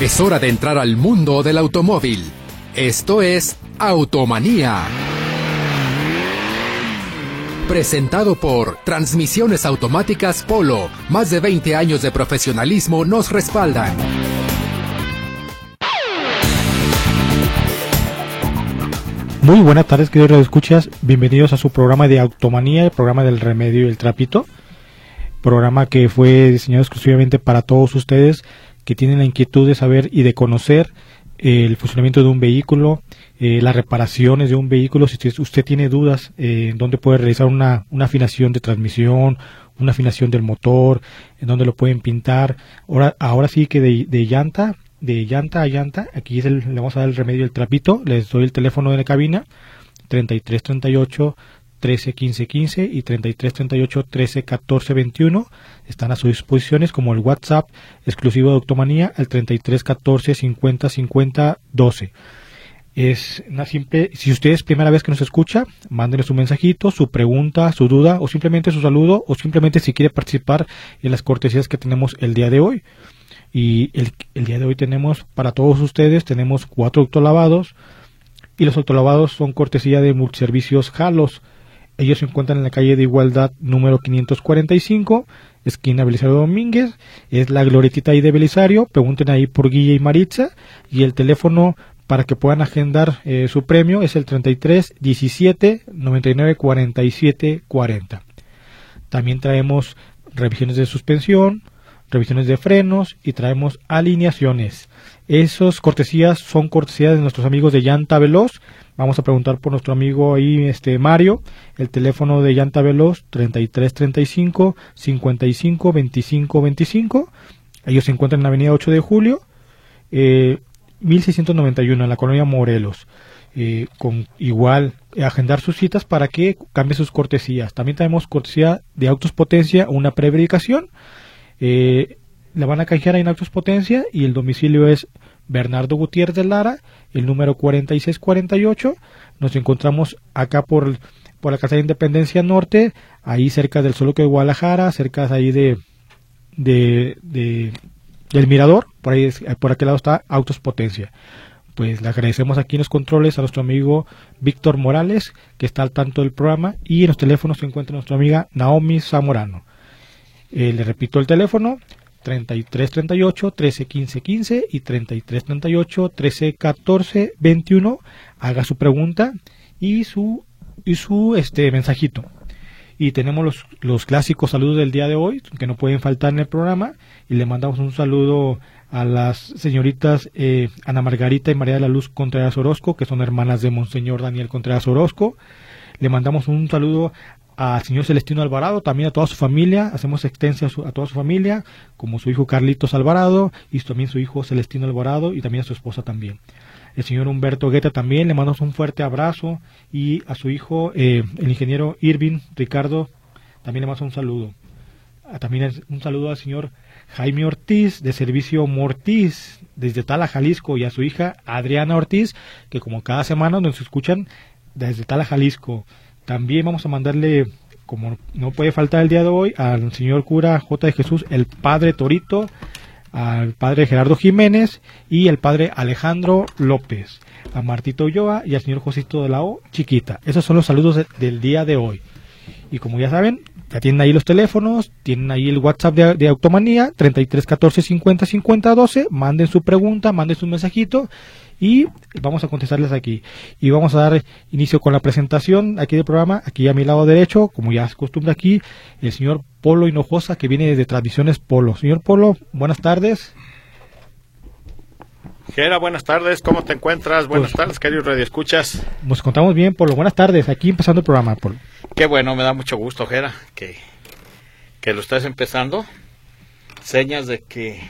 Es hora de entrar al mundo del automóvil. Esto es Automanía. Presentado por Transmisiones Automáticas Polo. Más de 20 años de profesionalismo nos respaldan. Muy buenas tardes, queridos escuchas. Bienvenidos a su programa de Automanía, el programa del remedio y el trapito. Programa que fue diseñado exclusivamente para todos ustedes que tienen la inquietud de saber y de conocer el funcionamiento de un vehículo, eh, las reparaciones de un vehículo, si usted, tiene dudas eh, en dónde puede realizar una, una, afinación de transmisión, una afinación del motor, en dónde lo pueden pintar. Ahora, ahora sí que de, de llanta, de llanta a llanta, aquí es el, le vamos a dar el remedio el trapito, les doy el teléfono de la cabina, 3338 13 15 15 y 33 38 13 14 21 están a sus disposiciones como el WhatsApp exclusivo de Octomanía el 33 14 50 50 12 es una simple si usted es primera vez que nos escucha mándenos su mensajito su pregunta su duda o simplemente su saludo o simplemente si quiere participar en las cortesías que tenemos el día de hoy. Y el, el día de hoy tenemos para todos ustedes tenemos cuatro autolavados y los autolavados son cortesía de multiservicios Jalos ellos se encuentran en la calle de Igualdad número 545, esquina Belisario Domínguez. Es la glorietita ahí de Belisario. Pregunten ahí por Guilla y Maritza. Y el teléfono para que puedan agendar eh, su premio es el 33 17 99 47 40. También traemos revisiones de suspensión, revisiones de frenos y traemos alineaciones. Esos cortesías son cortesías de nuestros amigos de Llanta Veloz Vamos a preguntar por nuestro amigo ahí, este Mario, el teléfono de Llanta Veloz 3335 55 25 25. Ellos se encuentran en la avenida 8 de julio, eh, 1691, en la colonia Morelos. Eh, con igual agendar sus citas para que cambie sus cortesías. También tenemos cortesía de Autos Potencia, una preverificación. Eh, la van a canjear en Autos Potencia y el domicilio es Bernardo Gutiérrez de Lara, el número 4648. Nos encontramos acá por, por la Casa de Independencia Norte, ahí cerca del Solo de Guadalajara, cerca ahí de, de, del Mirador, por ahí por aquel lado está Autos Potencia. Pues le agradecemos aquí en los controles a nuestro amigo Víctor Morales, que está al tanto del programa, y en los teléfonos se encuentra nuestra amiga Naomi Zamorano. Eh, le repito el teléfono, 3338 13 15 15 y 3338 13 14 21 haga su pregunta y su y su este mensajito. Y tenemos los, los clásicos saludos del día de hoy que no pueden faltar en el programa. Y le mandamos un saludo a las señoritas eh, Ana Margarita y María de la Luz Contreras Orozco que son hermanas de Monseñor Daniel Contreras Orozco. Le mandamos un saludo al señor Celestino Alvarado, también a toda su familia, hacemos extensa a, toda su familia, como su hijo Carlitos Alvarado y también su hijo Celestino Alvarado y también a su esposa también. El señor Humberto Guetta también, le mandamos un fuerte abrazo y a su hijo, eh, el ingeniero Irving Ricardo, también le mandamos un saludo. Ah, también un saludo al señor Jaime Ortiz de Servicio Mortiz desde Tala, Jalisco y a su hija Adriana Ortiz, que como cada semana nos escuchan desde Tala, Jalisco. También vamos a mandarle, como no puede faltar el día de hoy, al señor cura J. de Jesús, el padre Torito, al padre Gerardo Jiménez y el padre Alejandro López, a Martito Ulloa y al señor Josito de la O Chiquita. Esos son los saludos del día de hoy. Y como ya saben, ya tienen ahí los teléfonos, tienen ahí el WhatsApp de, Automanía, 33 14 50 50 12, manden su pregunta, manden su mensajito y vamos a contestarles aquí. Y vamos a dar inicio con la presentación aquí del programa. Aquí a mi lado derecho, como ya es costumbre aquí, el señor Polo Hinojosa, que viene de Tradiciones Polo. Señor Polo, buenas tardes. Gera, buenas tardes, ¿cómo te encuentras? Buenas pues, tardes, queridos radioescuchas. Nos contamos bien, Polo. Buenas tardes, aquí empezando el programa, Polo. Qué bueno, me da mucho gusto, Gera, que, que lo estés empezando. Señas de que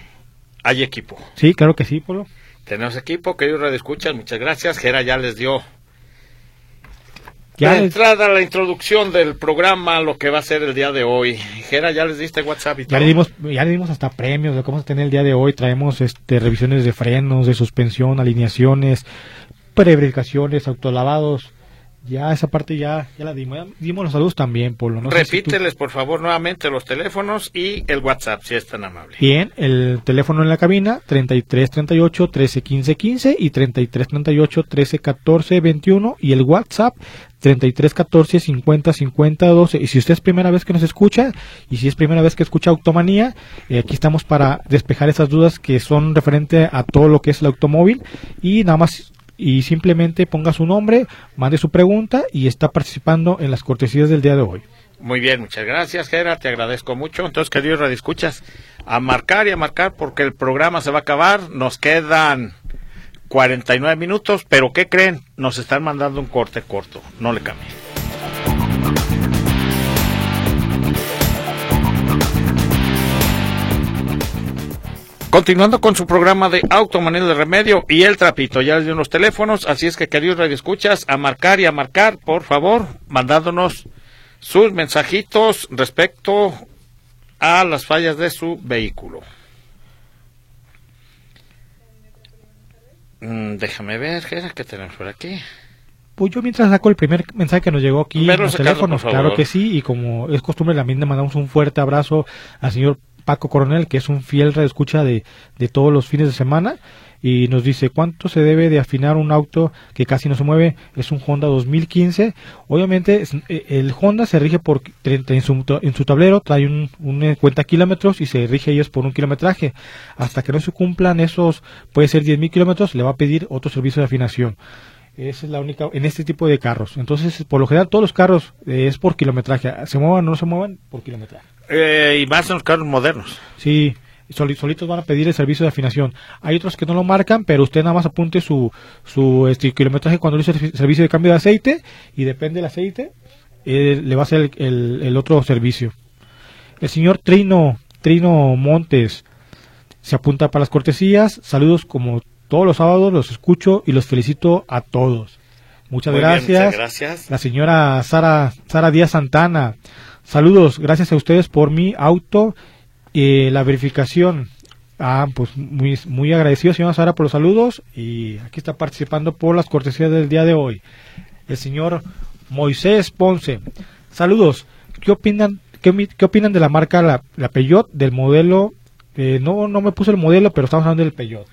hay equipo. Sí, claro que sí, Polo. Tenemos equipo, queridos escuchan, muchas gracias. Gera ya les dio la entrada, la introducción del programa, lo que va a ser el día de hoy. Gera, ya les diste WhatsApp y todo. Ya le dimos, ya le dimos hasta premios de cómo se tener el día de hoy. Traemos este revisiones de frenos, de suspensión, alineaciones, preverificaciones, autolavados, Ya esa parte ya, ya la dimos. Ya dimos los saludos también, Polo. No Repíteles, por favor, nuevamente los teléfonos y el WhatsApp, si es tan amable. Bien, el teléfono en la cabina, 3338 13 15 15 y 3338 13 14 21 y el WhatsApp 3314 50 50 12. Y si usted es primera vez que nos escucha y si es primera vez que escucha Automanía, eh, aquí estamos para despejar esas dudas que son referente a todo lo que es el automóvil y nada más y simplemente ponga su nombre, mande su pregunta y está participando en las cortesías del día de hoy. Muy bien, muchas gracias, Gera, te agradezco mucho. Entonces, queridos escuchas a marcar y a marcar porque el programa se va a acabar. Nos quedan 49 minutos, pero ¿qué creen? Nos están mandando un corte corto. No le cambien. Continuando con su programa de Automanía de Remedio y el trapito, ya les di unos teléfonos, así es que queridos radioescuchas, a marcar y a marcar, por favor, mandándonos sus mensajitos respecto a las fallas de su vehículo. Mm, déjame ver, ¿qué tenemos por aquí? Pues yo mientras saco el primer mensaje que nos llegó aquí en los teléfonos, claro que sí, y como es costumbre también le mandamos un fuerte abrazo al señor Paco Coronel, que es un fiel reescucha de, de todos los fines de semana, y nos dice cuánto se debe de afinar un auto que casi no se mueve, es un Honda 2015. Obviamente eh, el Honda se rige por en su, en su tablero, trae un, un eh, cuenta kilómetros y se rige ellos por un kilometraje. Hasta que no se cumplan esos, puede ser 10.000 kilómetros, le va a pedir otro servicio de afinación. Esa es la única en este tipo de carros. Entonces, por lo general, todos los carros eh, es por kilometraje. Se muevan o no se muevan, por kilometraje. Eh, y más en los carros modernos. Sí, solitos van a pedir el servicio de afinación. Hay otros que no lo marcan, pero usted nada más apunte su, su este, kilometraje cuando dice el servicio de cambio de aceite y depende del aceite, eh, le va a hacer el, el, otro servicio. El señor Trino, Trino Montes se apunta para las cortesías. Saludos como todos los sábados, los escucho y los felicito a todos. Muchas, gracias. muchas gracias. La señora Sara, Sara Díaz Santana. Saludos, gracias a ustedes por mi auto y la verificación. Ah, pues muy, muy agradecido, señora Sara, por los saludos y aquí está participando por las cortesías del día de hoy. El señor Moisés Ponce. Saludos. ¿Qué opinan, qué, qué opinan de la marca la, la del modelo? Eh, no, no me puse el modelo, pero estamos hablando del Peugeot.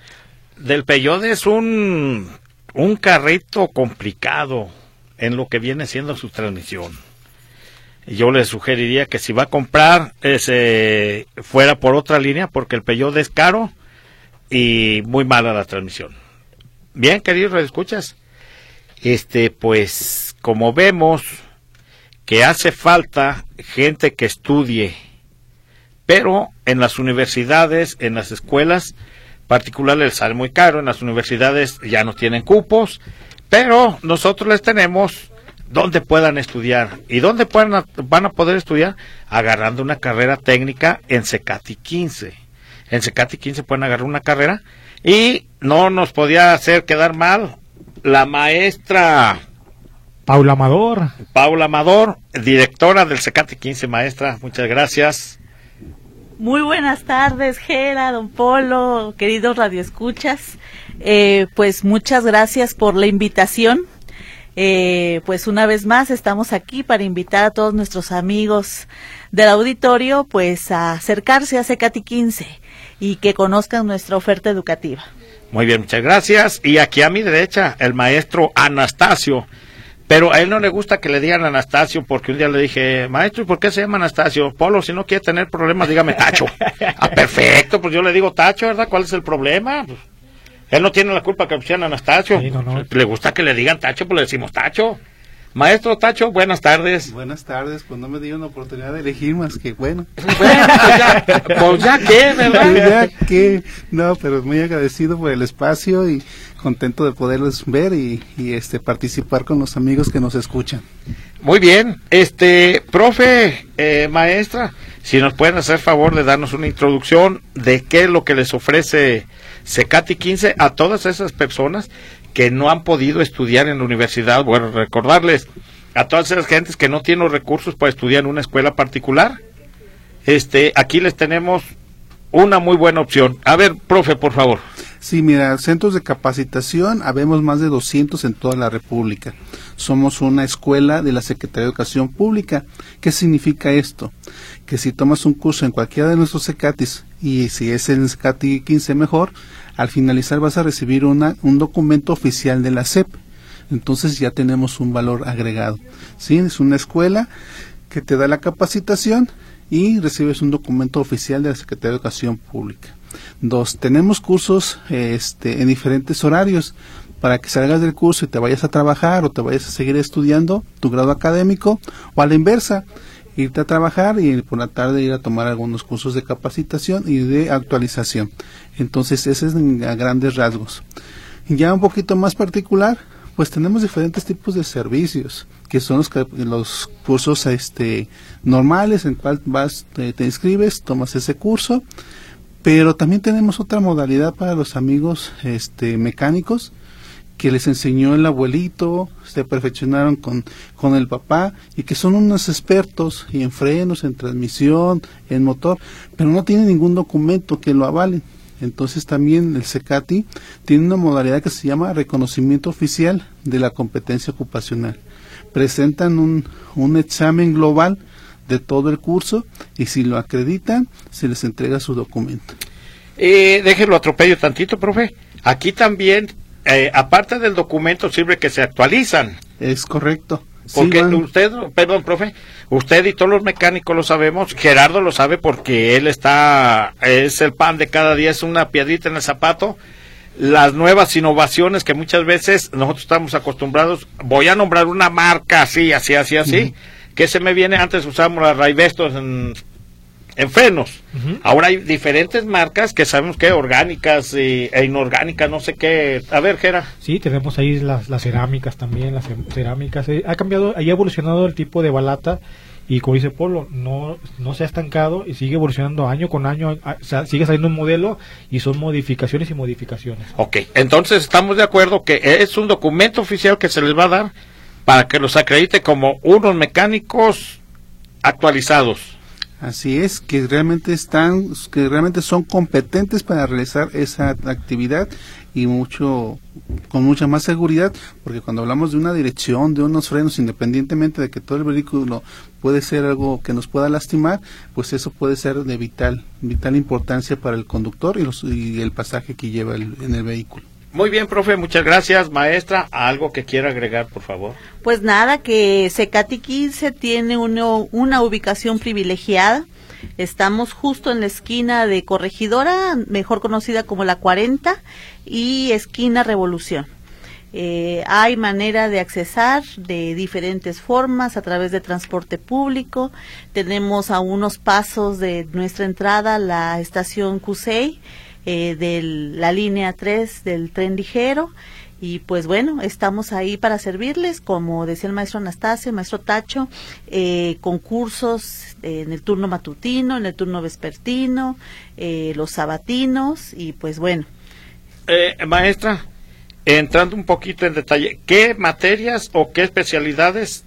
Del Peugeot es un, un carrito complicado en lo que viene siendo su transmisión yo le sugeriría que si va a comprar ese fuera por otra línea porque el Peugeot es caro y muy mala la transmisión. Bien, queridos escuchas. Este, pues como vemos que hace falta gente que estudie, pero en las universidades, en las escuelas particulares les sale muy caro, en las universidades ya no tienen cupos, pero nosotros les tenemos donde puedan estudiar. ¿Y dónde puedan, van a poder estudiar? Agarrando una carrera técnica en Secati 15. En Secati 15 pueden agarrar una carrera y no nos podía hacer quedar mal la maestra Paula Amador. Paula Amador, directora del Secati 15, maestra, muchas gracias. Muy buenas tardes, Gera, don Polo, queridos radioescuchas. Eh, pues muchas gracias por la invitación eh, pues una vez más estamos aquí para invitar a todos nuestros amigos del auditorio pues a acercarse a Secati 15 y que conozcan nuestra oferta educativa. Muy bien, muchas gracias. Y aquí a mi derecha, el maestro Anastasio. Pero a él no le gusta que le digan Anastasio porque un día le dije, maestro, ¿y por qué se llama Anastasio? Polo, si no quiere tener problemas, dígame Tacho. ah, perfecto, pues yo le digo Tacho, ¿verdad? ¿Cuál es el problema? Pues, él no tiene la culpa que pusieran Anastasio. Le gusta que le digan Tacho, pues le decimos Tacho. Maestro Tacho, buenas tardes. Buenas tardes, pues no me dio una oportunidad de elegir más que bueno. bueno pues, ya, pues ya que, ¿verdad? ya que, no, pero muy agradecido por el espacio y contento de poderlos ver y, este participar con los amigos que nos escuchan. Muy bien, este, profe, eh, maestra, si nos pueden hacer favor de darnos una introducción de qué es lo que les ofrece Secati 15 a todas esas personas que no han podido estudiar en la universidad. Bueno, recordarles a todas esas gentes que no tienen recursos para estudiar en una escuela particular. Este, aquí les tenemos una muy buena opción. A ver, profe, por favor. Sí, mira, centros de capacitación, habemos más de 200 en toda la República. Somos una escuela de la Secretaría de Educación Pública. ¿Qué significa esto? Que si tomas un curso en cualquiera de nuestros CECATIS y si es el CECATI 15 mejor, al finalizar vas a recibir una, un documento oficial de la SEP. Entonces ya tenemos un valor agregado. ¿sí? Es una escuela que te da la capacitación y recibes un documento oficial de la Secretaría de Educación Pública. Dos, tenemos cursos este, en diferentes horarios para que salgas del curso y te vayas a trabajar o te vayas a seguir estudiando tu grado académico o a la inversa, irte a trabajar y por la tarde ir a tomar algunos cursos de capacitación y de actualización. Entonces, ese es a grandes rasgos. Ya un poquito más particular, pues tenemos diferentes tipos de servicios, que son los, cursos este, normales en cual vas, te, te inscribes, tomas ese curso, pero también tenemos otra modalidad para los amigos este, mecánicos, que les enseñó el abuelito, se perfeccionaron con, con el papá y que son unos expertos en frenos, en transmisión, en motor, pero no tienen ningún documento que lo avalen. Entonces también el CECATI tiene una modalidad que se llama reconocimiento oficial de la competencia ocupacional. Presentan un, un examen global de todo el curso y si lo acreditan se les entrega su documento. Eh, déjelo atropello tantito, profe. Aquí también eh, aparte del documento, sirve que se actualizan. Es correcto. Porque usted, perdón, profe, usted y todos los mecánicos lo sabemos, Gerardo lo sabe porque él está, es el pan de cada día, es una piedrita en el zapato. Las nuevas innovaciones que muchas veces nosotros estamos acostumbrados, voy a nombrar una marca así, así, así, así, que se me viene, antes usamos las Raivestos en en frenos. Ahora hay diferentes marcas que sabemos que orgánicas e inorgánicas, no sé qué. A ver, Gera. Sí, tenemos ahí las, las cerámicas también, las cerámicas. Eh, ha cambiado, ha evolucionado el tipo de balata y como dice Polo, no, no se ha estancado y sigue evolucionando año con año, sigue saliendo un modelo y son modificaciones y modificaciones. Ok, entonces estamos de acuerdo que es un documento oficial que se les va a dar para que los acredite como unos mecánicos actualizados. Así es, que realmente están, que realmente son competentes para realizar esa actividad y mucho, con mucha más seguridad, porque cuando hablamos de una dirección, de unos frenos, independientemente de que todo el vehículo puede ser algo que nos pueda lastimar, pues eso puede ser de vital, vital importancia para el conductor y, los, y el pasaje que lleva en el vehículo. Muy bien, profe, muchas gracias, maestra. ¿Algo que quiera agregar, por favor? Pues nada, que Secati 15 tiene una ubicación privilegiada. Estamos justo en la esquina de Corregidora, mejor conocida como la 40, y esquina Revolución. Eh, hay manera de accesar de diferentes formas a través de transporte público. Tenemos a unos pasos de nuestra entrada la estación Cusey eh, de la línea 3 del tren ligero. Y pues bueno, estamos ahí para servirles, como decía el maestro Anastasio, maestro Tacho, eh, concursos en el turno matutino, en el turno vespertino, eh, los sabatinos y pues bueno. maestra, entrando un poquito en detalle, ¿qué materias o qué especialidades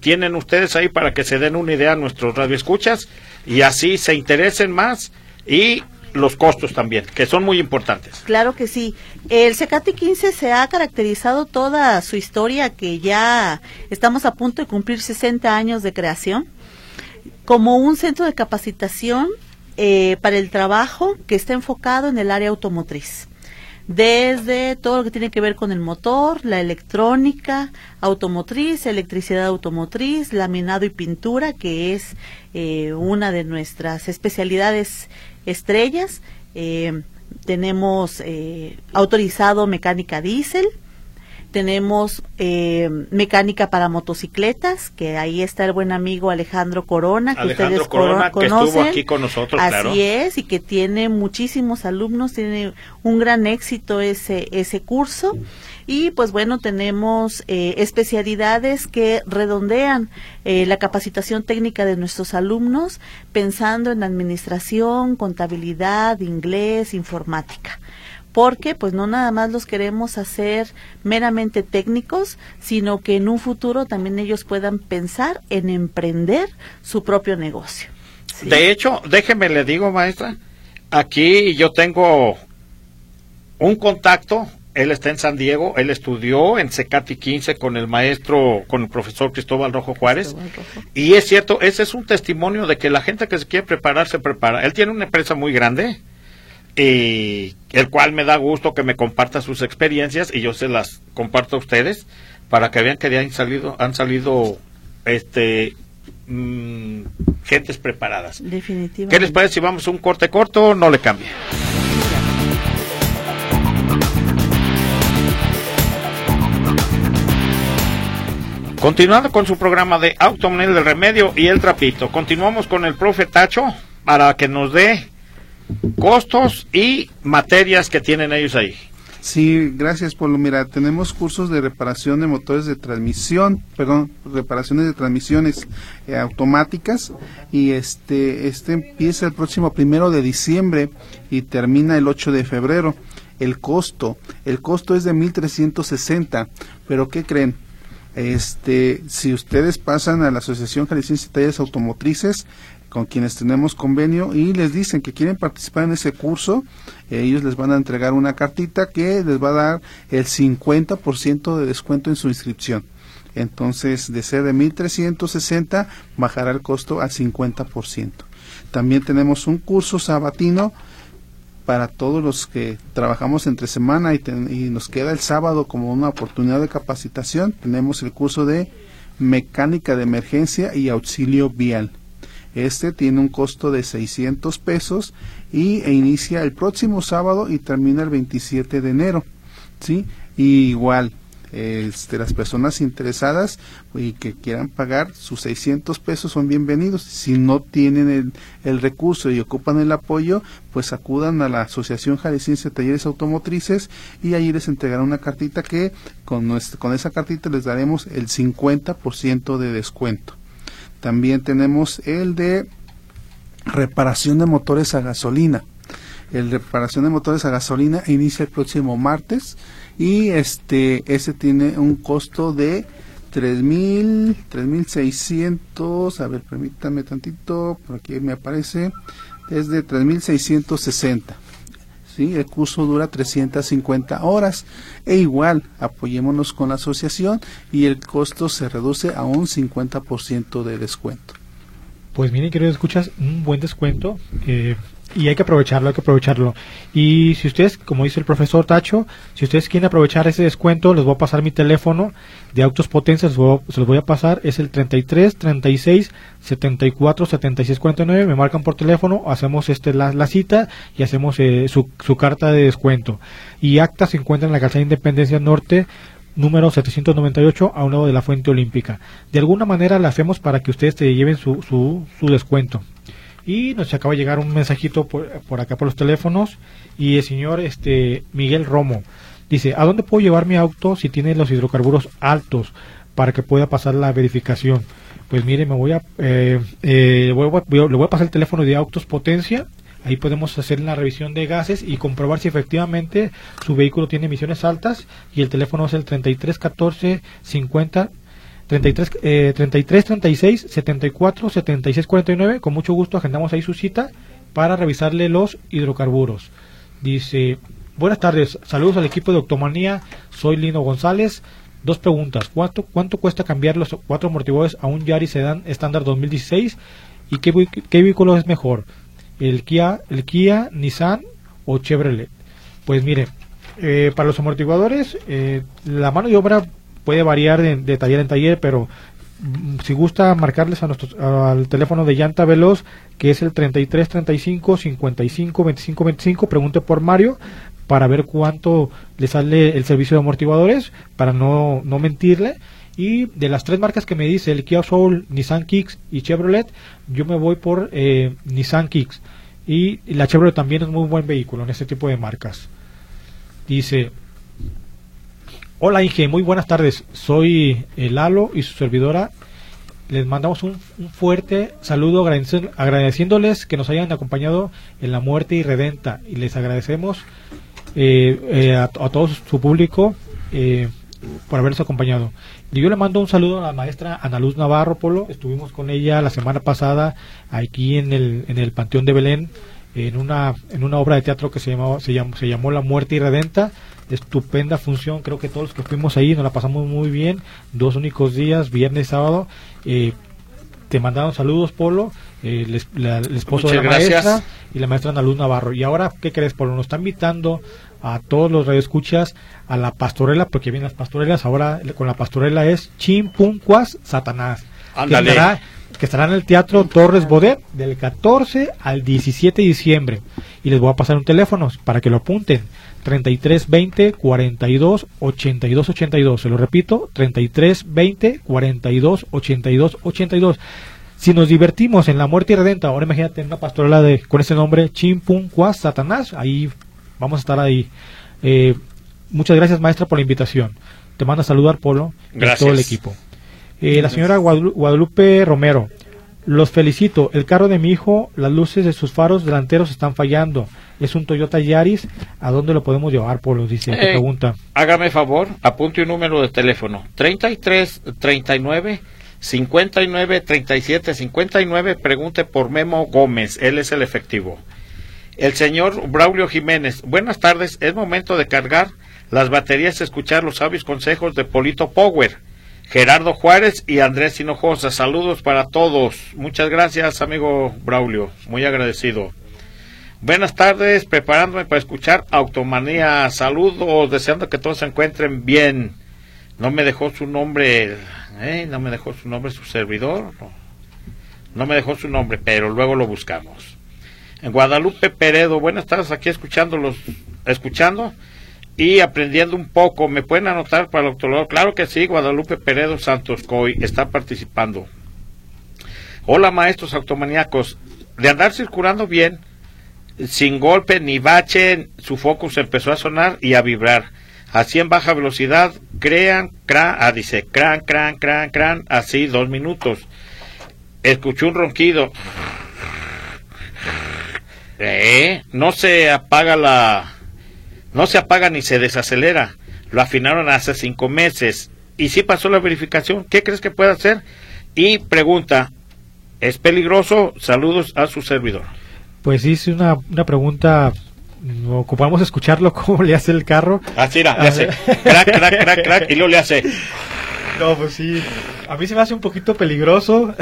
tienen ustedes ahí para que se den una idea a nuestros radioescuchas y así se interesen más y los costos también, que son muy importantes. Claro que sí. El CECATI 15 se ha caracterizado toda su historia, que ya estamos a punto de cumplir 60 años de creación, como un centro de capacitación eh, para el trabajo que está enfocado en el área automotriz desde todo lo que tiene que ver con el motor, la electrónica automotriz, electricidad automotriz, laminado y pintura, que es eh, una de nuestras especialidades estrellas. Eh, tenemos eh, autorizado mecánica diésel, tenemos eh, mecánica para motocicletas, que ahí está el buen amigo Alejandro Corona, que ustedes Corona, conocen. Que estuvo aquí con nosotros, Así es, y que tiene muchísimos alumnos, tiene un gran éxito ese, ese curso. Y pues bueno, tenemos eh, especialidades que redondean eh, la capacitación técnica de nuestros alumnos, pensando en administración, contabilidad, inglés, informática porque pues no nada más los queremos hacer meramente técnicos, sino que en un futuro también ellos puedan pensar en emprender su propio negocio. De hecho, déjeme le digo, maestra, aquí yo tengo un contacto. Él está en San Diego, él estudió en Secati 15 con el maestro, con el profesor Cristóbal Rojo Juárez. Y es cierto, ese es un testimonio de que la gente que se quiere preparar se prepara. Él tiene una empresa muy grande, y el cual me da gusto que me comparta sus experiencias y yo se las comparto a ustedes para que vean que han salido, han salido este mm, gentes preparadas. Definitivamente. ¿Qué les parece si vamos a un corte corto? No le cambie. Continuando con su programa de Automonel del Remedio y el Trapito, continuamos con el profe Tacho para que nos dé costos y materias que tienen ellos ahí. Sí, gracias Polo. Mira, tenemos cursos de reparación de motores de transmisión, perdón, reparaciones de transmisiones eh, automáticas y este este empieza el próximo primero de diciembre y termina el 8 de febrero. El costo, el costo es de 1360, pero ¿qué creen? Este, si ustedes pasan a la Asociación Jalisciense de Talleres Automotrices, con quienes tenemos convenio y les dicen que quieren participar en ese curso, ellos les van a entregar una cartita que les va a dar el 50% de descuento en su inscripción. Entonces, de ser de 1360, bajará el costo al 50%. También tenemos un curso sabatino para todos los que trabajamos entre semana y, y nos queda el sábado como una oportunidad de capacitación. Tenemos el curso de mecánica de emergencia y auxilio vial este tiene un costo de 600 pesos y e inicia el próximo sábado y termina el 27 de enero. ¿sí? Y igual, este, las personas interesadas y que quieran pagar sus 600 pesos son bienvenidos. Si no tienen el, recurso y ocupan el apoyo, pues acudan a la Asociación Jalisciense Talleres Automotrices y allí les entregarán una cartita que con, con esa cartita les daremos el 50% de descuento. También tenemos el de reparación de motores a gasolina. El reparación de motores a gasolina inicia el próximo martes y este ese tiene un costo de 3000 3600, a ver, permítame tantito, por aquí me aparece desde 3660. ¿Sí? El curso dura 350 horas e igual apoyémonos con la asociación y el costo se reduce a un 50% de descuento. Pues miren, queridos escuchas, un buen descuento. Eh, y hay que aprovecharlo, hay que aprovecharlo. Y si ustedes, como dice el profesor Tacho, si ustedes quieren aprovechar ese descuento, les voy a pasar mi teléfono de Autos Potencias, se los voy a pasar, es el 33 36 74 76 49, me marcan por teléfono, hacemos este la, la cita y hacemos eh, su, su carta de descuento. Y acta se encuentra en la calzada Independencia Norte, número 798 a un lado de la Fuente Olímpica. De alguna manera la hacemos para que ustedes te lleven su, su, su descuento. Y nos acaba de llegar un mensajito por, acá por los teléfonos y el señor este Miguel Romo dice, ¿a dónde puedo llevar mi auto si tiene los hidrocarburos altos para que pueda pasar la verificación? Pues mire, me voy a, eh, eh, le voy a pasar el teléfono de Autos Potencia Ahí podemos hacer la revisión de gases y comprobar si efectivamente su vehículo tiene emisiones altas y el teléfono es el 33 14 50 33, eh, 33 36 74 76 49. Con mucho gusto agendamos ahí su cita para revisarle los hidrocarburos. Dice, buenas tardes, saludos al equipo de Octomanía, soy Lino González. Dos preguntas, ¿cuánto, cuánto cuesta cambiar los cuatro amortiguadores a un Yaris Sedan estándar 2016? ¿Y qué, qué vehículo es mejor? ¿El Kia, el Kia, Nissan o Chevrolet? Pues mire, eh, para los amortiguadores, eh, la mano de obra puede variar de, taller en taller, pero mm, si gusta marcarles a al teléfono de llanta veloz que es el 33 35 55 25 25 pregunte por Mario para ver cuánto le sale el servicio de amortiguadores para no, no mentirle. Y de las tres marcas que me dice el Kia Soul, Nissan Kicks y Chevrolet yo me voy por eh, Nissan Kicks. Y la Chevrolet también es muy buen vehículo en este tipo de marcas. Dice Hola Inge, muy buenas tardes. Soy el Lalo y su servidora. Les mandamos un, fuerte saludo agradeciéndoles que nos hayan acompañado en la muerte irredenta y les agradecemos eh, eh, a, todo su público eh, por habernos acompañado. Y yo le mando un saludo a la maestra Ana Luz Navarro Polo. Estuvimos con ella la semana pasada aquí en el, en el Panteón de Belén en una, en una obra de teatro que se, llamaba, se, llamó, se llamó La Muerte Irredenta. Estupenda función, creo que todos los que fuimos ahí nos la pasamos muy bien. Dos únicos días, viernes y sábado. Eh, te mandaron saludos, Polo, eh, el, esposo de la maestra y la maestra Ana Luz Navarro. Y ahora, ¿qué crees, Polo? Nos está invitando a todos los radioescuchas a la pastorela, porque vienen las pastorelas. Ahora con la pastorela es Chimpuncuas Satanás. Ándale que estará en el Teatro Torres Bodet del 14 al 17 de diciembre. Y les voy a pasar un teléfono para que lo apunten. 33 20 42 82 82. Se lo repito, 33 20 42 82 82. Si nos divertimos en la muerte y redenta, ahora imagínate una pastorela de, con ese nombre, Chimpun Cuas Satanás, ahí vamos a estar ahí. Eh, muchas gracias maestra por la invitación. Te manda a saludar Polo y todo el equipo. Eh, la señora Guadalupe Romero, los felicito. El carro de mi hijo, las luces de sus faros delanteros están fallando. Es un Toyota Yaris. ¿A dónde lo podemos llevar, Polo? Dice, eh, pregunta. Hágame favor, apunte un número de teléfono. 33 39 59 37 59. Pregunte por Memo Gómez. Él es el efectivo. El señor Braulio Jiménez. Buenas tardes. Es momento de cargar las baterías, escuchar los sabios consejos de Polito Power Gerardo Juárez y Andrés Hinojosa. Saludos para todos. Muchas gracias, amigo Braulio. Muy agradecido. Buenas tardes, preparándome para escuchar Automanía. Saludos, deseando que todos se encuentren bien. No me dejó su nombre, ¿eh? no me dejó su nombre su servidor. No. me dejó su nombre, pero luego lo buscamos. En Guadalupe Peredo, buenas tardes, aquí escuchándolos, escuchando y aprendiendo un poco. ¿Me pueden anotar para el doctorado? Claro que sí, Guadalupe Peredo Santos Coy está participando. Hola maestros automaníacos, de andar circulando bien, sin golpe ni bache, su focus empezó a sonar y a vibrar. Así en baja velocidad, crean, cran, ah, dice, cran, cran, cran, cran, así dos minutos. Escuché un ronquido. Eh, no se apaga la, no se apaga ni se desacelera. Lo afinaron hace cinco meses. Y si pasó la verificación, ¿qué crees que puede hacer? Y pregunta, ¿es peligroso? Saludos a su servidor. Pues sí, es una, una pregunta ocupamos escucharlo cómo le hace el carro. Así ah, le hace crack, crack, crack, crack, y luego le hace. No, pues sí, a mí se me hace un poquito peligroso.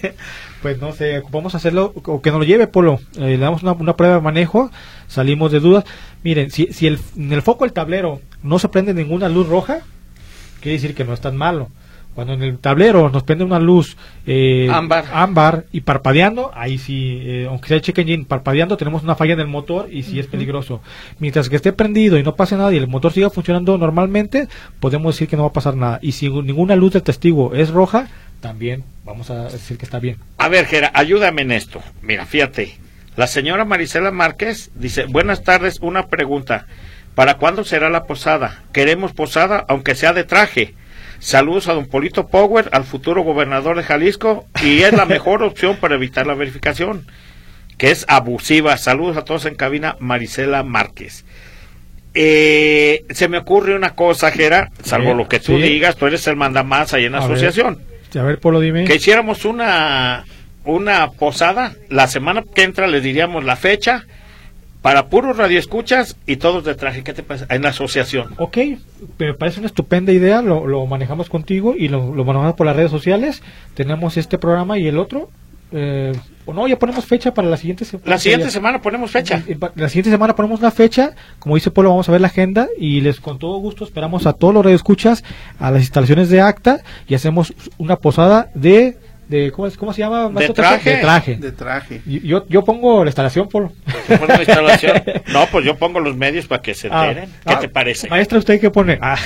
pues no sé, ocupamos hacerlo, o que nos lo lleve Polo. Eh, le damos una, una, prueba de manejo, salimos de dudas. Miren, si, si el, en el foco del tablero no se prende ninguna luz roja, quiere decir que no es tan malo. Cuando en el tablero nos prende una luz eh, ámbar. ámbar y parpadeando, ahí sí, eh, aunque sea el check engine parpadeando, tenemos una falla en el motor y sí es peligroso. Mientras que esté prendido y no pase nada y el motor siga funcionando normalmente, podemos decir que no va a pasar nada. Y si ninguna luz del testigo es roja, también vamos a decir que está bien. A ver, Gera, ayúdame en esto. Mira, fíjate, la señora Marisela Márquez dice, buenas tardes, una pregunta. ¿Para cuándo será la posada? Queremos posada, aunque sea de traje. Saludos a don Polito Power, al futuro gobernador de Jalisco, y es la mejor opción para evitar la verificación, que es abusiva. Saludos a todos en cabina, Marisela Márquez. Eh, se me ocurre una cosa, Jera, salvo lo que tú digas, tú eres el mandamás ahí en la asociación. a ver, Polo, dime. Que hiciéramos una una posada. La semana que entra les diríamos la fecha para puros radioescuchas y todos de traje. ¿Qué te parece? En la asociación. Ok, me parece una estupenda idea. Lo, lo manejamos contigo y lo, lo, manejamos por las redes sociales. Tenemos este programa y el otro. Eh, o no, ya ponemos fecha para la siguiente semana. La siguiente semana ponemos fecha. La siguiente semana ponemos una fecha. Como dice Polo, vamos a ver la agenda y les con todo gusto esperamos a todos los radioescuchas a las instalaciones de acta y hacemos una posada de de ¿cómo, ¿cómo, se llama? De traje. de traje. De traje. Yo, yo pongo la instalación, por la instalación? No, pues yo pongo los medios para que se ah, enteren. ¿Qué ah, te parece? Maestra, ¿usted qué pone? Ah.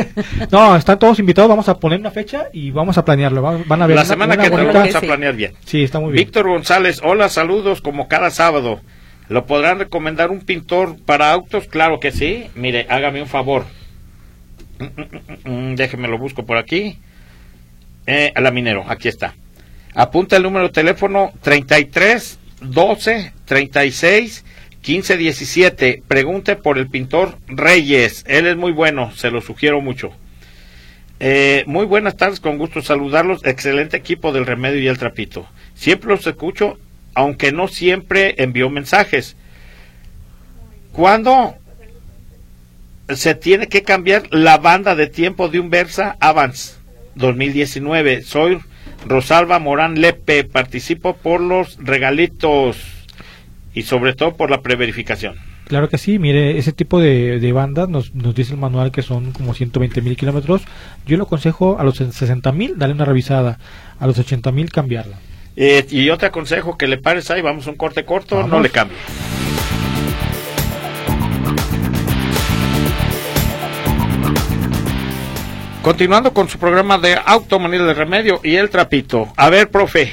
no, están todos invitados, vamos a poner una fecha y vamos a planearlo. Van a ver la semana que viene vamos a planear bien. Sí, está muy bien. Víctor González, hola, saludos como cada sábado. ¿Lo podrán recomendar un pintor para autos? Claro que sí. Mire, hágame un favor. Mm, mm, mm, déjeme lo busco por aquí. Eh, a la minero, aquí está. Apunta el número de teléfono 33 12 36 15 17. Pregunte por el pintor Reyes. Él es muy bueno, se lo sugiero mucho. Eh, muy buenas tardes, con gusto saludarlos. Excelente equipo del Remedio y el Trapito. Siempre los escucho aunque no siempre envió mensajes. ¿Cuándo se tiene que cambiar la banda de tiempo de un Versa Avance 2019? Soy Rosalba Morán Lepe, participo por los regalitos y sobre todo por la preverificación. Claro que sí, mire, ese tipo de, de bandas nos, nos dice el manual que son como 120 mil kilómetros. Yo lo aconsejo a los 60 mil, darle una revisada, a los 80 mil cambiarla. Eh, y yo te aconsejo que le pares ahí, vamos a un corte corto, Vamos. no le cambie. Continuando con su programa de automanía de remedio y el trapito. A ver, profe,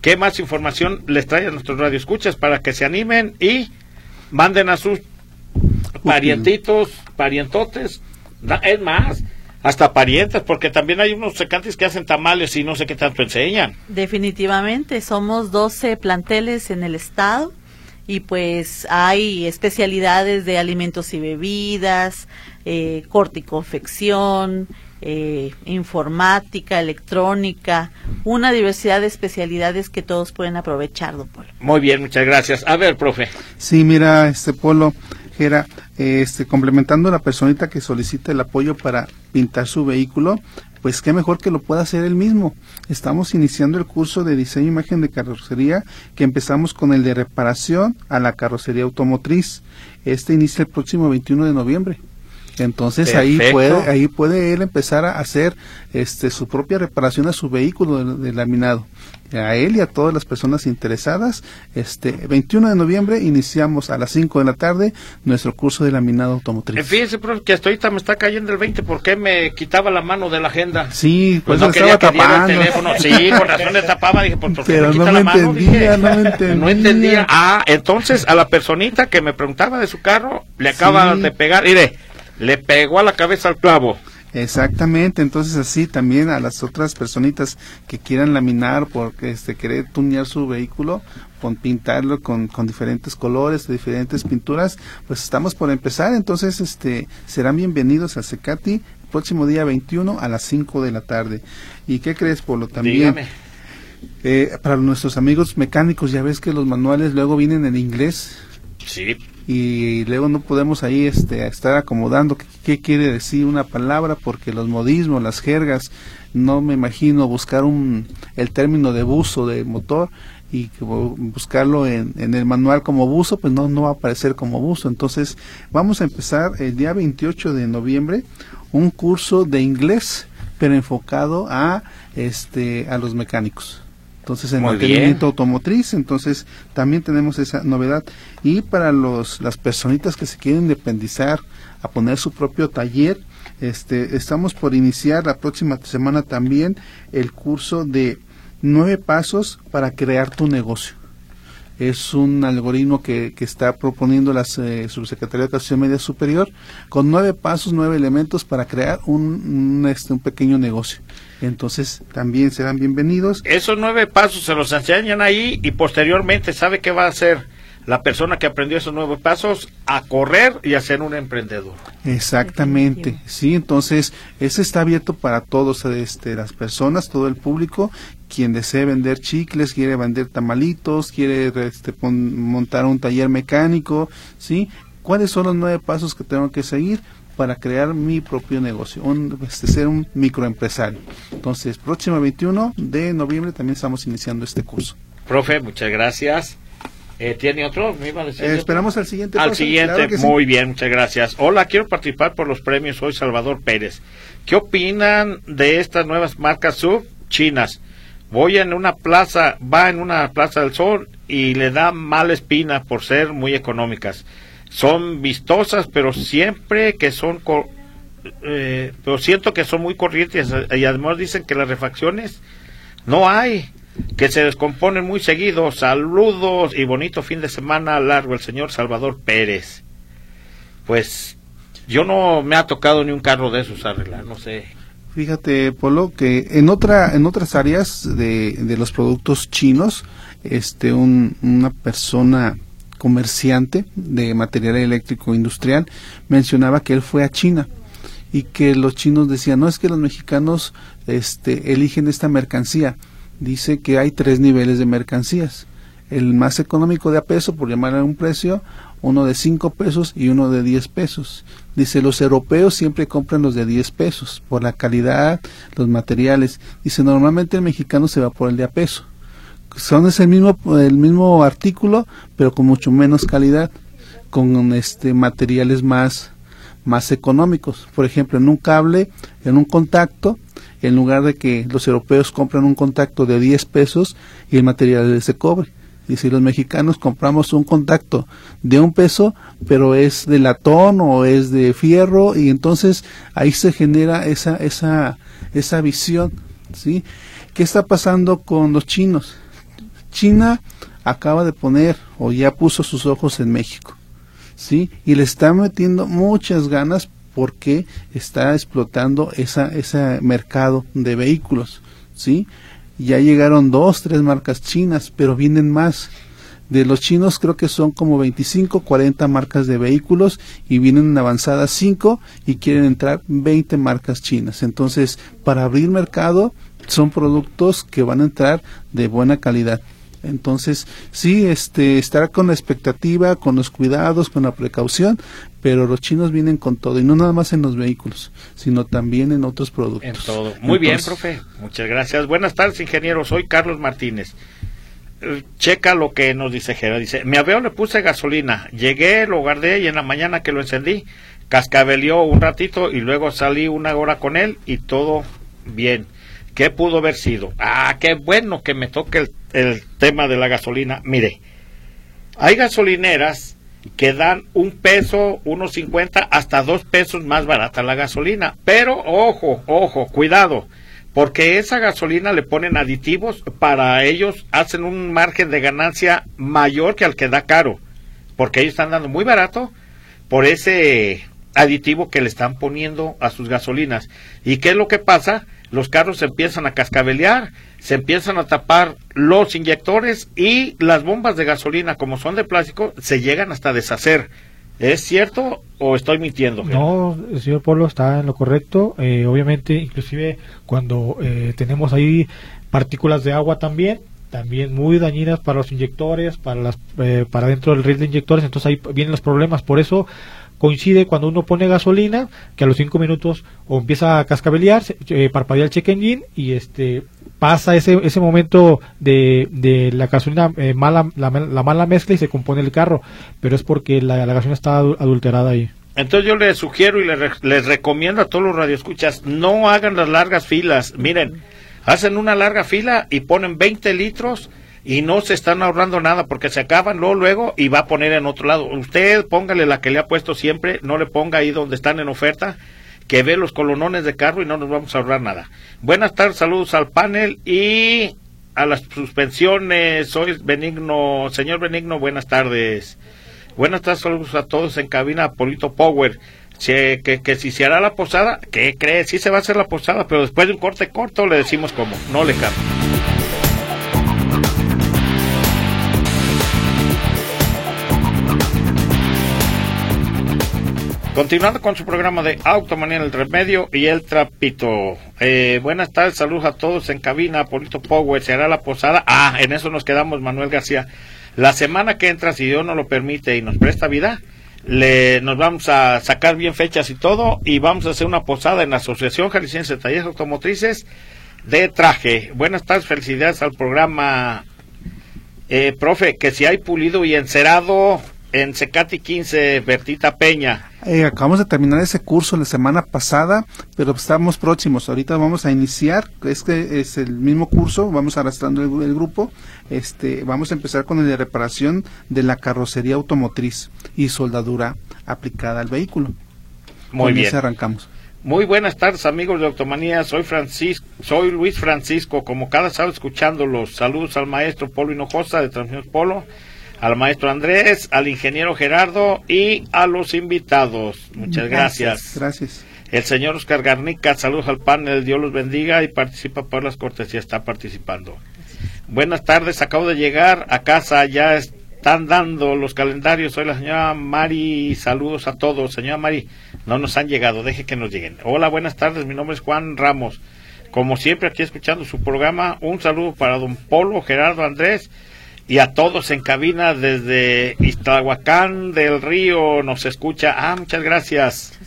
¿qué más información les trae a nuestros radioescuchas para que se animen y manden a sus parientitos, parientotes? Es más, hasta parientes, porque también hay unos secantes que hacen tamales y no sé qué tanto enseñan. Definitivamente, somos 12 planteles en el estado y pues hay especialidades de alimentos y bebidas, eh, corte y confección, eh, informática, electrónica, una diversidad de especialidades que todos pueden aprovechar, don Polo. Muy bien, muchas gracias. A ver, profe. Sí, mira, este Polo, Gera, este, complementando a la personita que solicita el apoyo para pintar su vehículo, pues qué mejor que lo pueda hacer él mismo. Estamos iniciando el curso de diseño e imagen de carrocería, que empezamos con el de reparación a la carrocería automotriz. Este inicia el próximo 21 de noviembre. Entonces ahí Perfecto. puede, ahí puede él empezar a hacer este su propia reparación a su vehículo de, de laminado. A él y a todas las personas interesadas, este 21 de noviembre iniciamos a las 5 de la tarde nuestro curso de laminado automotriz. Eh, Fíjese, profe, que hasta ahorita me está cayendo el 20 porque me quitaba la mano de la agenda. Sí, Pues pues no quería estaba que el teléfono. Sí, con razón le tapaba. Dije, pues, ¿por qué Pero me quita no la me mano? entendía, Dije, no me entendía. No entendía. Ah, entonces a la personita que me preguntaba de su carro, le acaba Sí. de pegar. Mire, le pegó a la cabeza al clavo. Exactamente, entonces así también a las otras personitas que quieran laminar porque este querer tunear su vehículo, con pintarlo con, con diferentes colores, diferentes pinturas, pues estamos por empezar, entonces este serán bienvenidos a Secati el próximo día 21 a las 5 de la tarde. ¿Y qué crees, Polo? También Dígame. eh, para nuestros amigos mecánicos, ya ves que los manuales luego vienen en inglés Sí, y luego no podemos ahí este estar acomodando qué, quiere decir una palabra porque los modismos, las jergas, no me imagino buscar un el término de buzo de motor y buscarlo en, en el manual como buzo, pues no no va a aparecer como buzo. Entonces, vamos a empezar el día 28 de noviembre un curso de inglés pero enfocado a este a los mecánicos. Entonces, en mantenimiento automotriz, entonces también tenemos esa novedad. Y para los las personitas que se quieren independizar a poner su propio taller, este estamos por iniciar la próxima semana también el curso de nueve pasos para crear tu negocio. Es un algoritmo que, que está proponiendo la eh, Subsecretaría de Educación Media Superior con nueve pasos, nueve elementos para crear un, un, este, un pequeño negocio. Entonces también serán bienvenidos. esos nueve pasos se los enseñan ahí y posteriormente, ¿sabe qué va a hacer la persona que aprendió esos nueve pasos? A correr y a ser un emprendedor. Exactamente, sí, entonces ese está abierto para todos, este, las personas, todo el público, quien desee vender chicles, quiere vender tamalitos, quiere este, pon- montar un taller mecánico, sí, ¿cuáles son los nueve pasos que tengo que seguir para crear mi propio negocio, un, este, ser un microempresario? Entonces, próximo 21 de noviembre también estamos iniciando este curso. Profe, muchas gracias. Eh, ¿Tiene otro? ¿Me iba a decir Eh, otro? esperamos al siguiente. Al siguiente, claro que sí. muy bien, muchas gracias. Hola, quiero participar por los premios. Soy Salvador Pérez. ¿Qué opinan de estas nuevas marcas sub chinas? Voy en una plaza, va en una plaza del sol y le da mala espina por ser muy económicas. Son vistosas, pero siempre que son, eh, pero siento que son muy corrientes y además dicen que las refacciones no hay, que se descomponen muy seguido. Saludos y bonito fin de semana largo el señor Salvador Pérez. Pues yo no me ha tocado ni un carro de esos arreglar, no sé. Fíjate, Polo, que en otra, en otras áreas de, los productos chinos, este, un- una persona comerciante de material eléctrico industrial mencionaba que él fue a China y que los chinos decían no es que los mexicanos, este, eligen esta mercancía. Dice que hay tres niveles de mercancías. el más económico de a peso, por llamarle un precio, uno de 5 pesos y uno de 10 pesos. Dice, los europeos siempre compran los de 10 pesos por la calidad, los materiales. Dice, normalmente el mexicano se va por el de a peso. Son ese mismo, el mismo artículo, pero con mucho menos calidad, con este materiales más, más económicos. Por ejemplo, en un cable, en un contacto, en lugar de que los europeos compran un contacto de 10 pesos y el material es de cobre. Y si los mexicanos compramos un contacto de un peso, pero es de latón o es de fierro, y entonces ahí se genera esa, esa, esa visión, ¿sí? ¿Qué está pasando con los chinos? China acaba de poner o ya puso sus ojos en México, ¿sí? Y le está metiendo muchas ganas porque está explotando esa, ese mercado de vehículos, ¿sí? Ya llegaron dos, tres marcas chinas, pero vienen más. De los chinos creo que son como 25, 40 marcas de vehículos y vienen avanzadas 5 y quieren entrar 20 marcas chinas. Entonces, para abrir mercado son productos que van a entrar de buena calidad. Entonces, sí, este, estar con la expectativa, con los cuidados, con la precaución, pero los chinos vienen con todo, y no nada más en los vehículos, sino también en otros productos. En todo. Muy bien, profe. Muchas gracias. Buenas tardes, ingeniero. Soy Carlos Martínez. Eh, checa lo que nos dice Gera. Dice, mi avión le puse gasolina, llegué, lo guardé y en la mañana que lo encendí, cascabeleó un ratito y luego salí una hora con él y todo bien. ¿Qué pudo haber sido? Ah, qué bueno que me toque el, el tema de la gasolina. Mire, hay gasolineras que dan un peso, unos cincuenta, hasta dos pesos más barata la gasolina. Pero ojo, ojo, cuidado, porque esa gasolina le ponen aditivos, para ellos hacen un margen de ganancia mayor que al que da caro, porque ellos están dando muy barato por ese aditivo que le están poniendo a sus gasolinas. ¿Y qué es lo que pasa? Los carros se empiezan a cascabelear, se empiezan a tapar los inyectores y las bombas de gasolina, como son de plástico, se llegan hasta deshacer. ¿Es cierto o estoy mintiendo? No, el señor Polo está en lo correcto. Eh, obviamente, inclusive cuando eh, tenemos ahí partículas de agua también, también muy dañinas para los inyectores, para las, eh, para dentro del red de inyectores, entonces ahí vienen los problemas. Por eso coincide cuando uno pone gasolina, que a los cinco minutos o empieza a cascabelear, eh, parpadea el check engine y este pasa ese, ese momento de, de la gasolina eh, mala, la, mala mezcla y se compone el carro, pero es porque la, gasolina está adulterada ahí. Entonces yo les sugiero y les, les recomiendo a todos los radioescuchas, no hagan las largas filas. Miren, hacen una larga fila y ponen 20 litros y no se están ahorrando nada porque se acaban luego, luego y va a poner en otro lado. Usted póngale la que le ha puesto siempre, no le ponga ahí donde están en oferta, que ve los colonones de carro y no nos vamos a ahorrar nada. Buenas tardes, saludos al panel y a las suspensiones. Soy Benigno, señor Benigno, buenas tardes. Buenas tardes, saludos a todos en cabina Polito Power. que, que, si se hará la posada, ¿qué cree? Sí se va a hacer la posada, pero después de un corte corto le decimos cómo, no le cambie. Continuando con su programa de Automanía en el Remedio y el Trapito. Eh, buenas tardes, saludos a todos en cabina. Polito Power, se hará la posada. Ah, en eso nos quedamos, Manuel García. La semana que entra, si Dios nos lo permite y nos presta vida, le, nos vamos a sacar bien fechas y todo y vamos a hacer una posada en la Asociación Jalisciense de Talleres Automotrices de traje. Buenas tardes, felicidades al programa. Eh, profe, que si hay pulido y encerado en Secati 15, Bertita Peña. Eh, acabamos de terminar ese curso la semana pasada, pero estamos próximos. Ahorita vamos a iniciar, es que es el mismo curso, vamos arrastrando el, grupo. Este, vamos a empezar con el de reparación de la carrocería automotriz y soldadura aplicada al vehículo. Muy bien. arrancamos. Muy buenas tardes amigos de Automanía, soy Francisco, soy Luis Francisco, como cada sábado escuchándolos. Saludos al maestro Polo Hinojosa de Transmisión Polo al maestro Andrés, al ingeniero Gerardo y a los invitados. Muchas gracias. Gracias. El señor Oscar Garnica, saludos al panel, Dios los bendiga y participa por las cortesías, está participando. Buenas tardes, acabo de llegar a casa, ya están dando los calendarios. Soy la señora Mari, saludos a todos. Señora Mari, no nos han llegado, deje que nos lleguen. Hola, buenas tardes, mi nombre es Juan Ramos. Como siempre, aquí escuchando su programa, un saludo para don Polo, Gerardo, Andrés y a todos en cabina desde Iztahuacán del Río nos escucha. Ah, muchas gracias.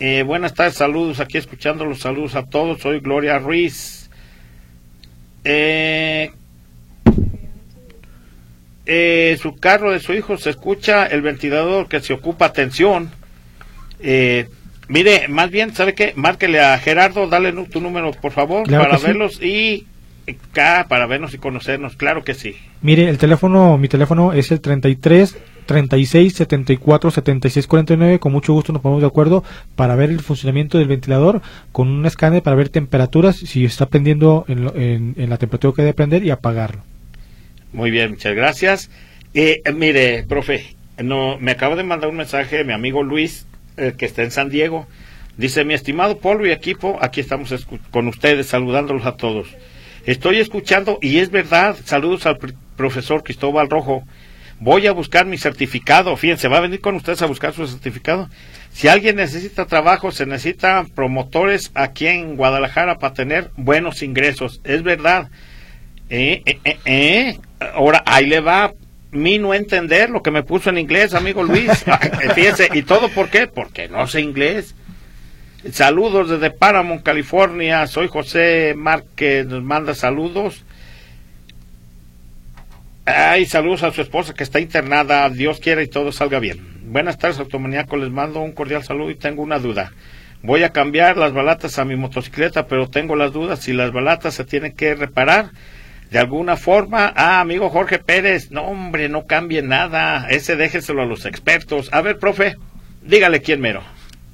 Eh, buenas tardes, saludos, aquí escuchando los saludos a todos. Soy Gloria Ruiz. Eh, eh, su carro de su hijo se escucha el ventilador que se ocupa atención. Eh, mire, más bien, ¿sabe qué? Márquele a Gerardo, dale tu número, por favor, Claro para sí. verlos y acá, para vernos y conocernos. Claro que sí. Mire, el teléfono, mi teléfono es el 33 36 74 76 49. Con mucho gusto nos ponemos de acuerdo para ver el funcionamiento del ventilador con un escáner para ver temperaturas, si está prendiendo en, en- en la temperatura que debe prender y apagarlo. Muy bien, muchas gracias. Eh, mire, profe, no, me acaba de mandar un mensaje mi amigo Luis, eh, que está en San Diego. Dice, mi estimado Polo y equipo, aquí estamos con ustedes, saludándolos a todos. Estoy escuchando, y es verdad, saludos al pr- profesor Cristóbal Rojo. Voy a buscar mi certificado, fíjense, va a venir con ustedes a buscar su certificado. Si alguien necesita trabajo, se necesitan promotores aquí en Guadalajara para tener buenos ingresos. Es verdad. Eh, eh, eh, eh. Ahora, ahí le va mi no entender lo que me puso en inglés, amigo Luis. Ay, Fíjese, ¿y todo por qué? Porque no sé inglés. Saludos desde Paramount, California. Soy José Márquez, nos manda saludos. Ay, saludos a su esposa que está internada. Dios quiera y todo salga bien. Buenas tardes, Automaníaco. Les mando un cordial saludo y tengo una duda. Voy a cambiar las balatas a mi motocicleta, pero tengo las dudas si las balatas se tienen que reparar de alguna forma. Ah, amigo Jorge Pérez, no hombre, no cambie nada. Ese déjeselo a los expertos. A ver, profe, dígale quién mero.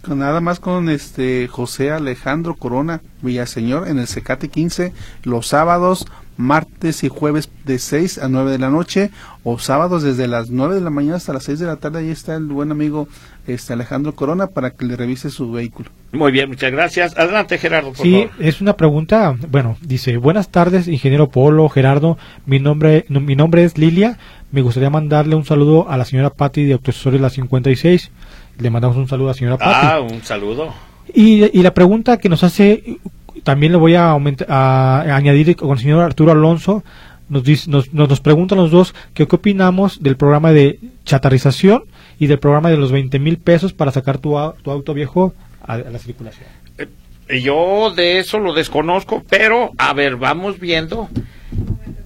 Con nada más con este José Alejandro Corona Villaseñor en el Secate 15 los sábados, martes y jueves de 6 a 9 de la noche o sábados desde las 9 de la mañana hasta las 6 de la tarde. Ahí está el buen amigo este Alejandro Corona para que le revise su vehículo. Muy bien, muchas gracias. Adelante, Gerardo, por Sí, favor. es una pregunta, bueno, dice, buenas tardes, ingeniero Polo, Gerardo, mi nombre, no, mi nombre es Lilia, me gustaría mandarle un saludo a la señora Patti de Autosesores La 56, le mandamos un saludo a la señora Patti. Ah, un saludo. Y, y la pregunta que nos hace, también le voy a, aumentar, a añadir con el señor Arturo Alonso, nos, dice, nos, nos, nos preguntan los dos que qué opinamos del programa de chatarrización y del programa de los 20 mil pesos para sacar tu, tu auto viejo a, a la circulación. Eh, Yo de eso lo desconozco, pero a ver, vamos viendo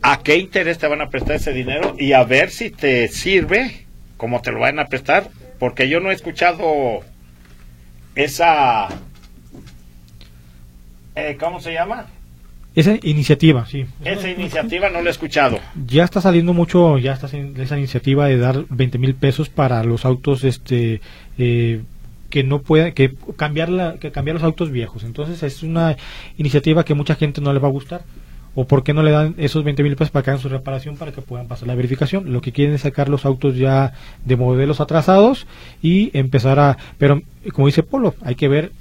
a qué interés te van a prestar ese dinero y a ver si te sirve como te lo van a prestar, porque yo no he escuchado esa... eh, ¿Cómo se llama? Esa iniciativa, sí. Esa iniciativa no la he escuchado. Ya está saliendo mucho, ya está esa iniciativa de dar 20 mil pesos para los autos, este, eh, que no puedan, que cambiar la, que cambiar los autos viejos. Entonces es una iniciativa que mucha gente no le va a gustar. ¿O por qué no le dan esos 20 mil pesos para que hagan su reparación para que puedan pasar la verificación? Lo que quieren es sacar los autos ya de modelos atrasados y empezar a... Pero como dice Polo, hay que ver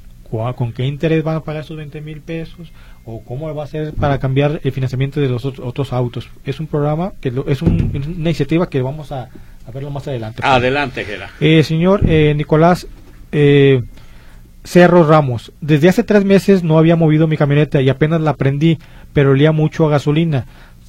con qué interés van a pagar esos 20 mil pesos o cómo va a ser para cambiar el financiamiento de los ot- otros autos. Es un programa, que lo- es un- una iniciativa que vamos a, a verlo más adelante. Adelante, Gera. Eh, señor eh, Nicolás eh, Cerro Ramos, desde hace tres meses no había movido mi camioneta y apenas la prendí, pero olía mucho a gasolina.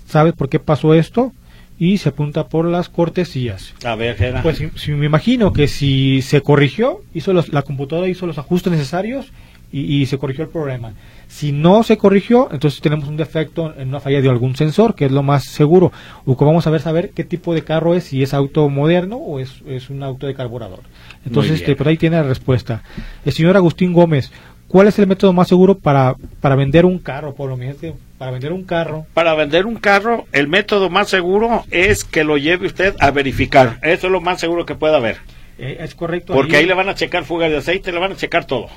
¿Sabes por qué pasó esto? Y se apunta por las cortesías. A ver, Gera. Pues si, si me imagino que si se corrigió, hizo los- la computadora hizo los ajustes necesarios y, y se corrigió el problema. Si no se corrigió, entonces tenemos un defecto en una falla de algún sensor, que es lo más seguro. O que vamos a ver saber qué tipo de carro es, si es auto moderno o es, es un auto de carburador. Entonces, este, por ahí tiene la respuesta. El señor Agustín Gómez, ¿cuál es el método más seguro para, para vender un carro? Por lo menos, para vender un carro. Para vender un carro, el método más seguro es que lo lleve usted a verificar. Eso es lo más seguro que pueda haber. Eh, es correcto. Porque ahí le van a checar fugas de aceite, le van a checar todo.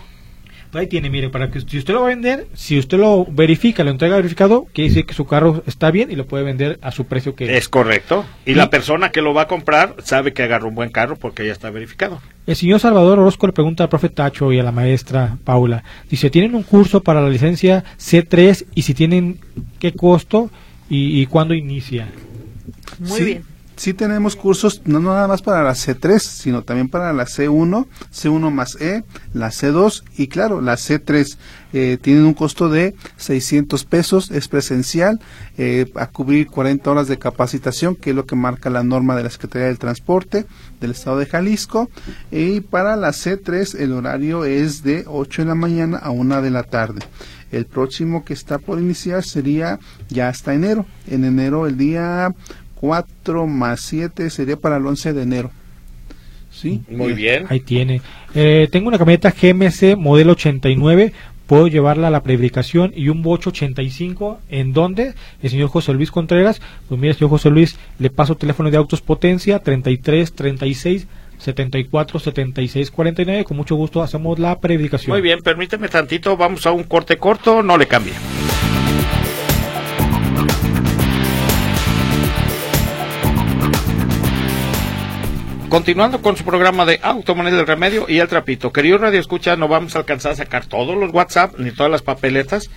Ahí tiene, mire, para que si usted lo va a vender, si usted lo verifica, lo entrega verificado, quiere decir que su carro está bien y lo puede vender a su precio que Es correcto. Y Y- la persona que lo va a comprar sabe que agarró un buen carro porque ya está verificado. El señor Salvador Orozco le pregunta al profe Tacho y a la maestra Paula, dice, ¿tienen un curso para la licencia C3 y si tienen qué costo y, y cuándo inicia? Muy Sí, bien. Sí tenemos cursos no nada más para la C3, sino también para la C1, C1 más E, la C2 y claro, la C3. Eh, tienen un costo de 600 pesos, es presencial, eh, a cubrir 40 horas de capacitación, que es lo que marca la norma de la Secretaría del Transporte del Estado de Jalisco. Y para la C3 el horario es de 8 de la mañana a 1 de la tarde. El próximo que está por iniciar sería ya hasta enero. En enero el día 4 más 7 sería para el 11 de enero. ¿Sí? Muy bien. Ahí tiene. Eh, tengo una camioneta GMC modelo 89. Puedo llevarla a la prefabricación y un Bocho 85. ¿En dónde? El señor José Luis Contreras. Pues mira, señor José Luis, le paso teléfono de autos potencia 33 36 74 76 49. Con mucho gusto hacemos la prefabricación. Muy bien, permíteme tantito. Vamos a un corte corto. No le cambie. Continuando con su programa de Automoneda del Remedio y el Trapito. Querido Radio Escucha, no vamos a alcanzar a sacar todos los WhatsApp ni todas las papeletas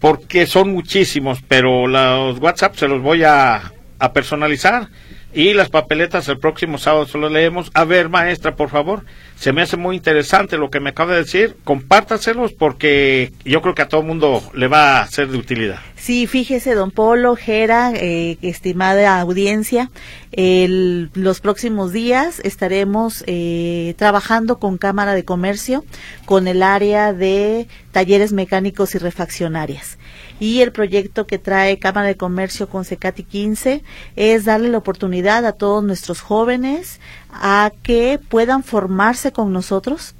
porque son muchísimos, pero los WhatsApp se los voy a, a personalizar y las papeletas el próximo sábado se leemos. A ver, maestra, por favor, se me hace muy interesante lo que me acaba de decir. Compártaselos porque yo creo que a todo el mundo le va a ser de utilidad. Sí, fíjese, don Polo, Jera, eh, estimada audiencia, los próximos días estaremos eh, trabajando con Cámara de Comercio, con el área de talleres mecánicos y refaccionarias y el proyecto que trae Cámara de Comercio con Secati 15 es darle la oportunidad a todos nuestros jóvenes a que puedan formarse con nosotros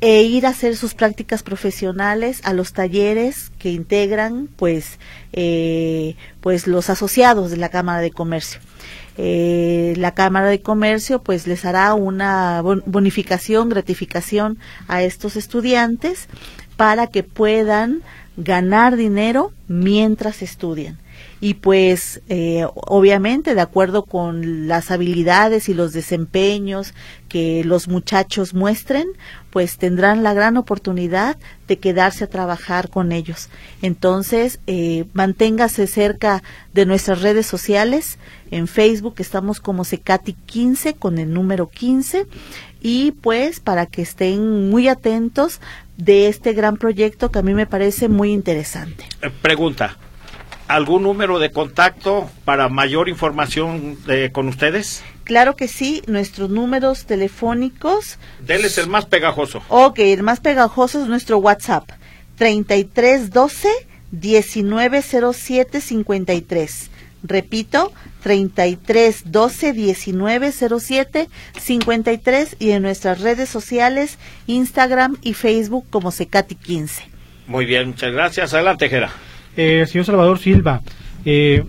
e ir a hacer sus prácticas profesionales a los talleres que integran pues eh, pues los asociados de la Cámara de Comercio. Eh, la Cámara de Comercio pues les hará una bonificación, gratificación a estos estudiantes para que puedan ganar dinero mientras estudian. Y pues eh, obviamente de acuerdo con las habilidades y los desempeños que los muchachos muestren, pues tendrán la gran oportunidad de quedarse a trabajar con ellos. Entonces, eh, manténgase cerca de nuestras redes sociales. En Facebook estamos como Secati 15 con el número 15 y pues para que estén muy atentos de este gran proyecto que a mí me parece muy interesante. Eh, pregunta, ¿algún número de contacto para mayor información de, con ustedes? Claro que sí, nuestros números telefónicos. Denles el más pegajoso. Ok, el más pegajoso es nuestro WhatsApp, 3312 1907 53. Repito, 33 12 19 07 53 y en nuestras redes sociales, Instagram y Facebook como Secati 15. Muy bien, muchas gracias. Adelante, Jera. Eh, señor Salvador Silva, eh,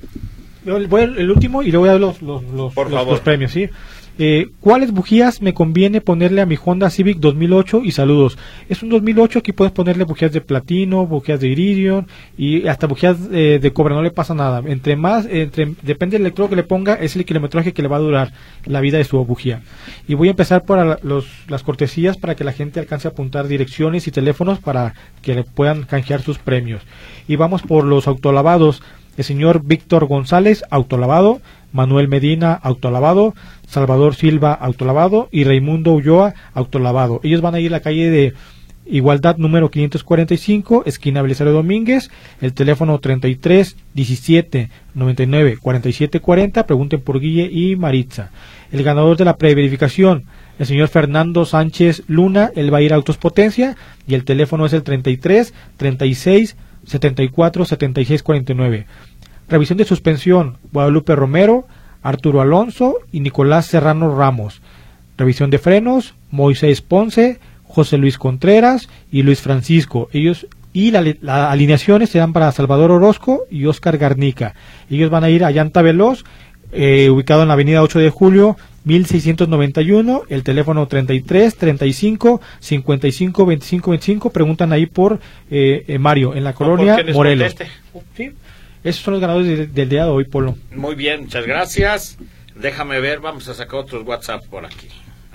voy el último y le voy a dar los, los, los, los premios, ¿sí? Eh, ¿Cuáles bujías me conviene ponerle a mi Honda Civic 2008? Y saludos. Es un 2008, aquí puedes ponerle bujías de platino, bujías de iridium y hasta bujías eh, de cobre, no le pasa nada. Entre más, entre, depende del electrodo que le ponga, es el kilometraje que le va a durar la vida de su bujía. Y voy a empezar por los, las cortesías para que la gente alcance a apuntar direcciones y teléfonos para que le puedan canjear sus premios. Y vamos por los autolavados. El señor Víctor González, autolavado. Manuel Medina, autolavado, Salvador Silva, autolavado y Raimundo Ulloa, autolavado. Ellos van a ir a la calle de Igualdad número 545, esquina Belisario Domínguez, el teléfono 33 17 99 47 40. Pregunten por Guille y Maritza. El ganador de la preverificación, el señor Fernando Sánchez Luna, él va a ir a Autos Potencia y el teléfono es el 33 36 74 76 49. Revisión de suspensión, Guadalupe Romero, Arturo Alonso y Nicolás Serrano Ramos. Revisión de frenos, Moisés Ponce, José Luis Contreras y Luis Francisco. Ellos y las alineaciones serán para Salvador Orozco y Oscar Garnica. Ellos van a ir a Llanta Veloz, eh, ubicado en la avenida 8 de julio, 1691, el teléfono 33 35 55 25 25. Preguntan ahí por eh, eh, Mario, en la colonia Morelos. Esos son los ganadores del día de hoy, Polo. Muy bien, muchas gracias. Déjame ver, vamos a sacar otros WhatsApp por aquí.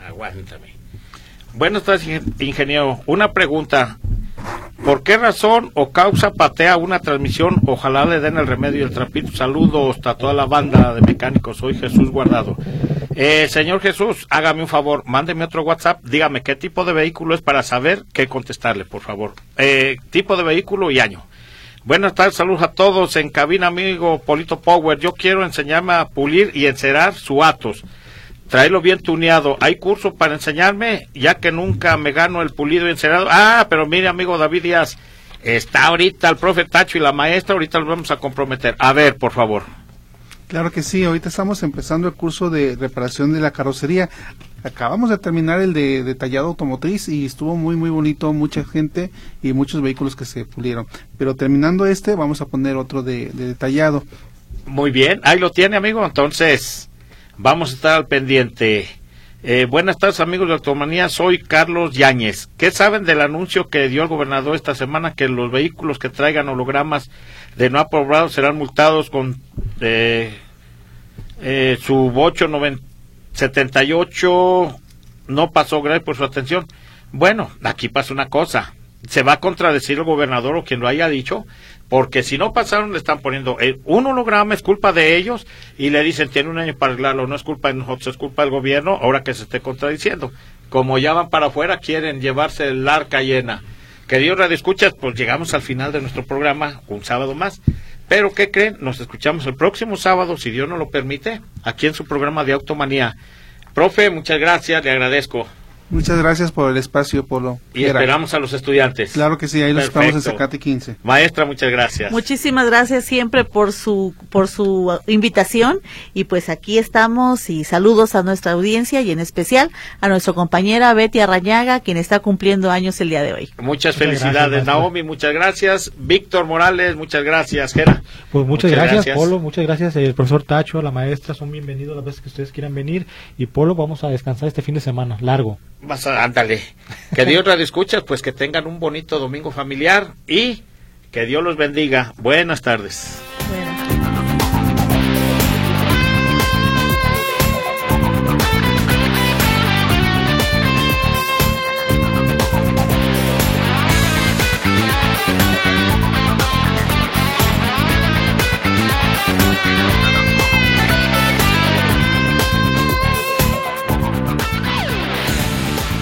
Aguántame. Buenas tardes, ingeniero. Una pregunta. ¿Por qué razón o causa patea una transmisión? Ojalá le den el remedio el trapito. Saludos a toda la banda de mecánicos. Soy Jesús Guardado. Eh, señor Jesús, hágame un favor, mándeme otro WhatsApp. Dígame qué tipo de vehículo es para saber qué contestarle, por favor. Eh, tipo de vehículo y año. Buenas tardes, saludos a todos. En cabina, amigo Polito Power. Yo quiero enseñarme a pulir y encerar su Atos tráelo bien tuneado. ¿Hay curso para enseñarme? Ya que nunca me gano el pulido y encerado. Ah, pero mire, amigo David Díaz, está ahorita el profe Tacho y la maestra, ahorita los vamos a comprometer. A ver, por favor. Claro que sí, ahorita estamos empezando el curso de reparación de la carrocería. Acabamos de terminar el de detallado automotriz y estuvo muy muy bonito, mucha gente y muchos vehículos que se pulieron. Pero terminando este, vamos a poner otro de, de detallado. Muy bien, ahí lo tiene, amigo. Entonces, Vamos a estar al pendiente. Eh, buenas tardes amigos de Automanía, soy Carlos Yáñez. ¿Qué saben del anuncio que dio el gobernador esta semana que los vehículos que traigan hologramas de no aprobados serán multados con eh, eh, su bocho 78? No pasó, gracias por su atención. Bueno, aquí pasa una cosa. Se va a contradecir el gobernador o quien lo haya dicho, porque si no pasaron le están poniendo eh, un holograma es culpa de ellos y le dicen tiene un año para arreglarlo no es culpa de nosotros es culpa del gobierno ahora que se esté contradiciendo como ya van para afuera quieren llevarse el arca llena. Queridos radio escuchas pues llegamos al final de nuestro programa un sábado más. Pero qué creen nos escuchamos el próximo sábado si Dios nos lo permite aquí en su programa de automanía profe muchas gracias le agradezco Muchas gracias por el espacio, Polo. Y esperamos a los estudiantes. Claro que sí, ahí los esperamos en Zacate 15. Maestra, muchas gracias. Muchísimas gracias siempre por su por su invitación y pues aquí estamos y saludos a nuestra audiencia y en especial a nuestra compañera Betty Arrañaga, quien está cumpliendo años el día de hoy. Muchas, felicidades, Naomi, muchas gracias. Víctor Morales, muchas gracias, Gera. Pues muchas, gracias, Polo, muchas gracias. El profesor Tacho, la maestra, son bienvenidos las veces que ustedes quieran venir. Y Polo, vamos a descansar este fin de semana, largo. A, ándale. Que Dios radio escuchas, pues que tengan un bonito domingo familiar y que Dios los bendiga. Buenas tardes.